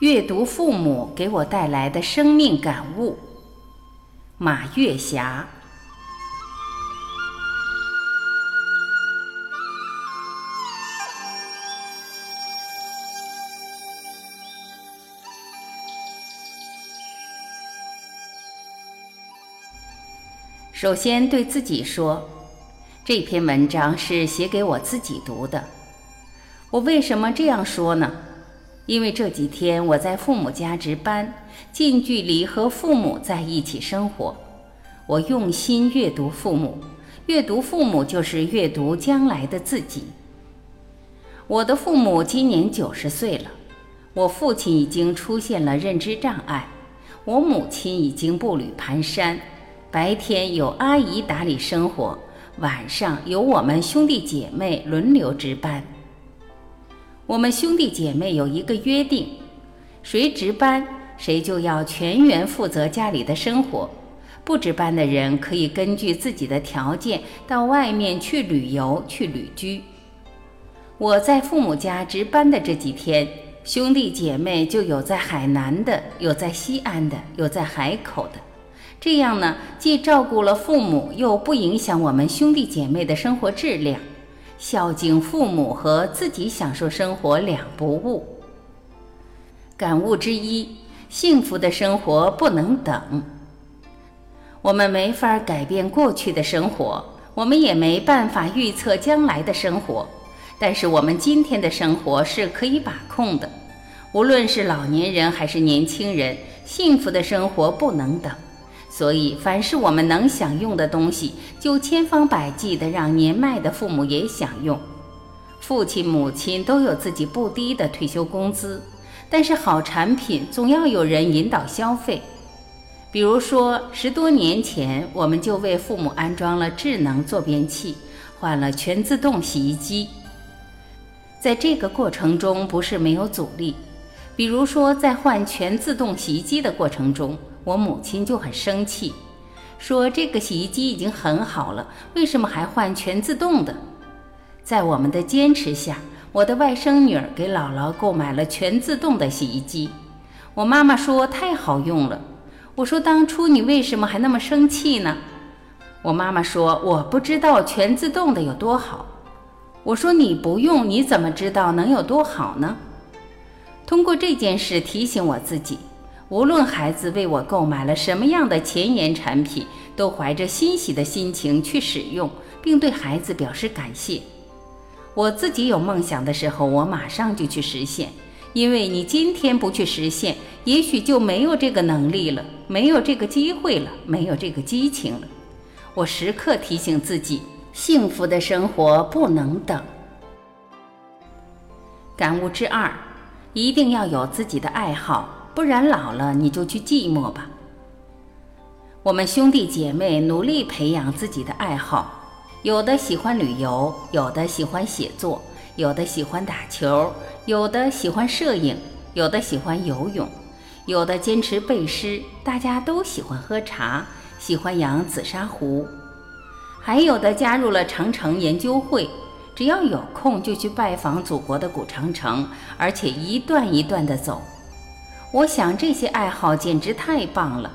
阅读父母给我带来的生命感悟。马月霞。首先对自己说，这篇文章是写给我自己读的。我为什么这样说呢？因为这几天我在父母家值班，近距离和父母在一起生活，我用心阅读父母，阅读父母就是阅读将来的自己。我的父母今年九十岁了，我父亲已经出现了认知障碍，我母亲已经步履蹒跚。白天有阿姨打理生活，晚上由我们兄弟姐妹轮流值班。我们兄弟姐妹有一个约定：谁值班，谁就要全员负责家里的生活。不值班的人可以根据自己的条件到外面去旅游、去旅居。我在父母家值班的这几天，兄弟姐妹就有在海南的，有在西安的，有在海口的。这样呢，既照顾了父母，又不影响我们兄弟姐妹的生活质量。孝敬父母和自己享受生活两不误。感悟之一：幸福的生活不能等。我们没法改变过去的生活，我们也没办法预测将来的生活。但是我们今天的生活是可以把控的。无论是老年人还是年轻人，幸福的生活不能等。所以，凡是我们能享用的东西，就千方百计地让年迈的父母也享用。父亲、母亲都有自己不低的退休工资，但是好产品总要有人引导消费。比如说，十多年前，我们就为父母安装了智能坐便器，换了全自动洗衣机。在这个过程中，不是没有阻力。比如说，在换全自动洗衣机的过程中，我母亲就很生气，说这个洗衣机已经很好了，为什么还换全自动的？在我们的坚持下，我的外甥女儿给姥姥购买了全自动的洗衣机。我妈妈说太好用了。我说当初你为什么还那么生气呢？我妈妈说我不知道全自动的有多好。我说你不用，你怎么知道能有多好呢？通过这件事提醒我自己。无论孩子为我购买了什么样的前沿产品，都怀着欣喜的心情去使用，并对孩子表示感谢。我自己有梦想的时候，我马上就去实现。因为你今天不去实现，也许就没有这个能力了，没有这个机会了，没有这个激情了。我时刻提醒自己，幸福的生活不能等。感悟之二，一定要有自己的爱好。不然老了你就去寂寞吧。我们兄弟姐妹努力培养自己的爱好，有的喜欢旅游，有的喜欢写作，有的喜欢打球，有的喜欢摄影，有的喜欢游泳，有的坚持背诗。大家都喜欢喝茶，喜欢养紫砂壶，还有的加入了长城研究会，只要有空就去拜访祖国的古长城，而且一段一段的走。我想这些爱好简直太棒了。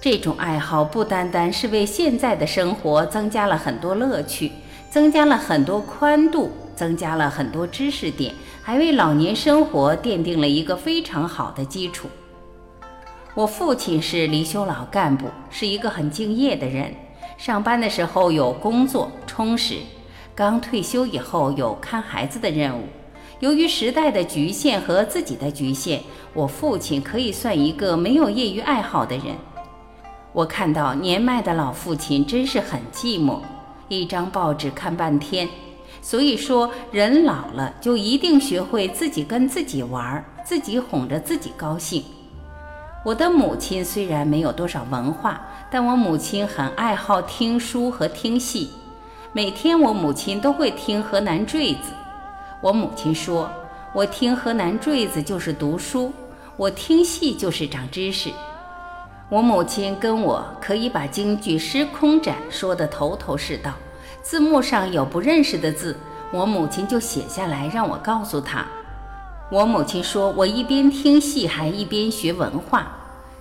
这种爱好不单单是为现在的生活增加了很多乐趣，增加了很多宽度，增加了很多知识点，还为老年生活奠定了一个非常好的基础。我父亲是离休老干部，是一个很敬业的人。上班的时候有工作充实，刚退休以后有看孩子的任务。由于时代的局限和自己的局限，我父亲可以算一个没有业余爱好的人。我看到年迈的老父亲真是很寂寞，一张报纸看半天。所以说，人老了就一定学会自己跟自己玩，自己哄着自己高兴。我的母亲虽然没有多少文化，但我母亲很爱好听书和听戏，每天我母亲都会听河南坠子。我母亲说：“我听河南坠子就是读书，我听戏就是长知识。”我母亲跟我可以把京剧《失空斩》说得头头是道，字幕上有不认识的字，我母亲就写下来让我告诉她。我母亲说，我一边听戏还一边学文化，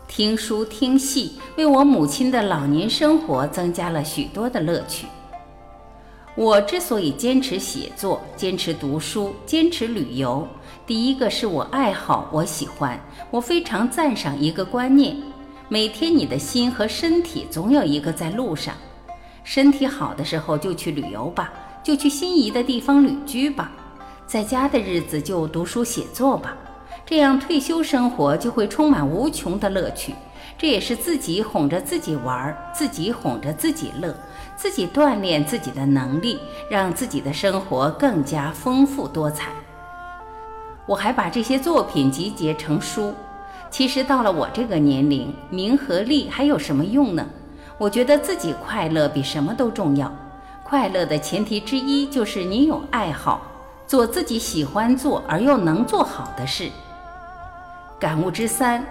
听书听戏，为我母亲的老年生活增加了许多的乐趣。我之所以坚持写作、坚持读书、坚持旅游，第一个是我爱好，我喜欢，我非常赞赏一个观念：每天你的心和身体总有一个在路上。身体好的时候就去旅游吧，就去心仪的地方旅居吧。在家的日子就读书写作吧，这样退休生活就会充满无穷的乐趣。这也是自己哄着自己玩，自己哄着自己乐，自己锻炼自己的能力，让自己的生活更加丰富多彩。我还把这些作品集结成书。其实到了我这个年龄，名和利还有什么用呢？我觉得自己快乐比什么都重要。快乐的前提之一就是你有爱好。做自己喜欢做而又能做好的事。感悟之三：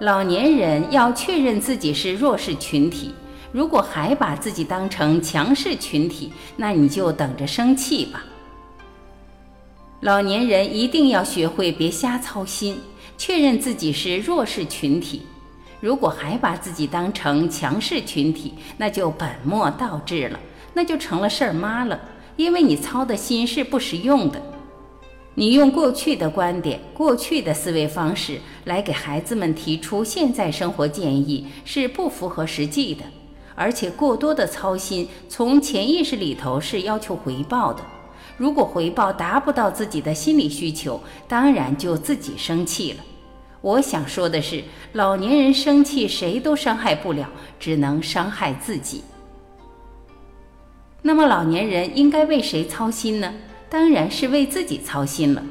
老年人要确认自己是弱势群体。如果还把自己当成强势群体，那你就等着生气吧。老年人一定要学会别瞎操心，确认自己是弱势群体。如果还把自己当成强势群体，那就本末倒置了，那就成了事儿妈了。因为你操的心是不实用的，你用过去的观点、过去的思维方式来给孩子们提出现在生活建议，是不符合实际的。而且过多的操心，从潜意识里头是要求回报的。如果回报达不到自己的心理需求，当然就自己生气了。我想说的是，老年人生气谁都伤害不了，只能伤害自己。那么老年人应该为谁操心呢？当然是为自己操心了。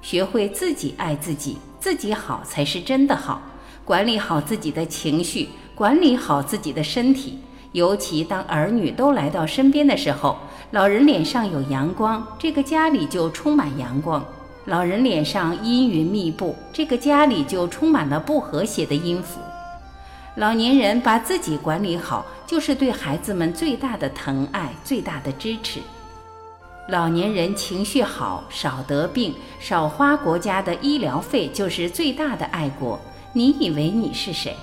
学会自己爱自己，自己好才是真的好。管理好自己的情绪，管理好自己的身体。尤其当儿女都来到身边的时候，老人脸上有阳光，这个家里就充满阳光；老人脸上阴云密布，这个家里就充满了不和谐的音符。老年人把自己管理好，就是对孩子们最大的疼爱、最大的支持。老年人情绪好，少得病，少花国家的医疗费，就是最大的爱国。你以为你是谁？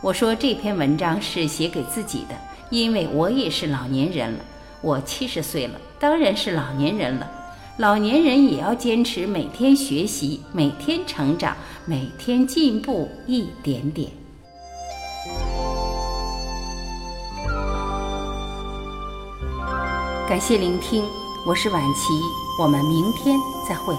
我说这篇文章是写给自己的，因为我也是老年人了。我七十岁了，当然是老年人了。老年人也要坚持每天学习，每天成长，每天进步一点点。感谢聆听，我是晚琪，我们明天再会。